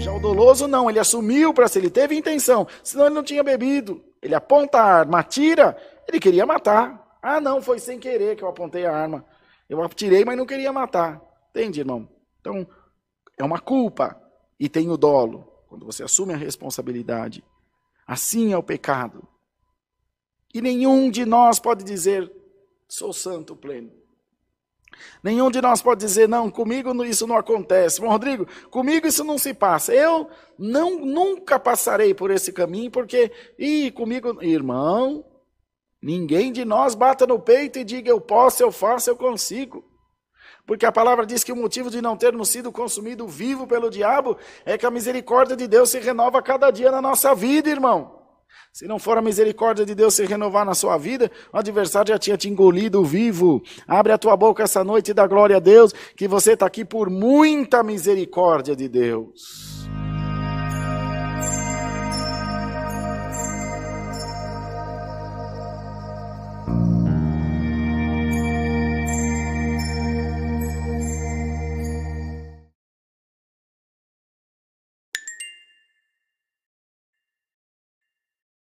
Já o doloso não, ele assumiu para si, ele teve intenção, senão ele não tinha bebido. Ele aponta a arma, atira, ele queria matar. Ah, não, foi sem querer que eu apontei a arma. Eu atirei, mas não queria matar. Entende, irmão? Então, é uma culpa e tem o dolo. Quando você assume a responsabilidade. Assim é o pecado. E nenhum de nós pode dizer, sou santo pleno. Nenhum de nós pode dizer, não, comigo isso não acontece. Bom, Rodrigo, comigo isso não se passa. Eu não nunca passarei por esse caminho, porque, e comigo, irmão, ninguém de nós bata no peito e diga, eu posso, eu faço, eu consigo. Porque a palavra diz que o motivo de não termos sido consumido vivo pelo diabo é que a misericórdia de Deus se renova cada dia na nossa vida, irmão. Se não for a misericórdia de Deus se renovar na sua vida, o adversário já tinha te engolido vivo. Abre a tua boca essa noite e dá glória a Deus, que você está aqui por muita misericórdia de Deus.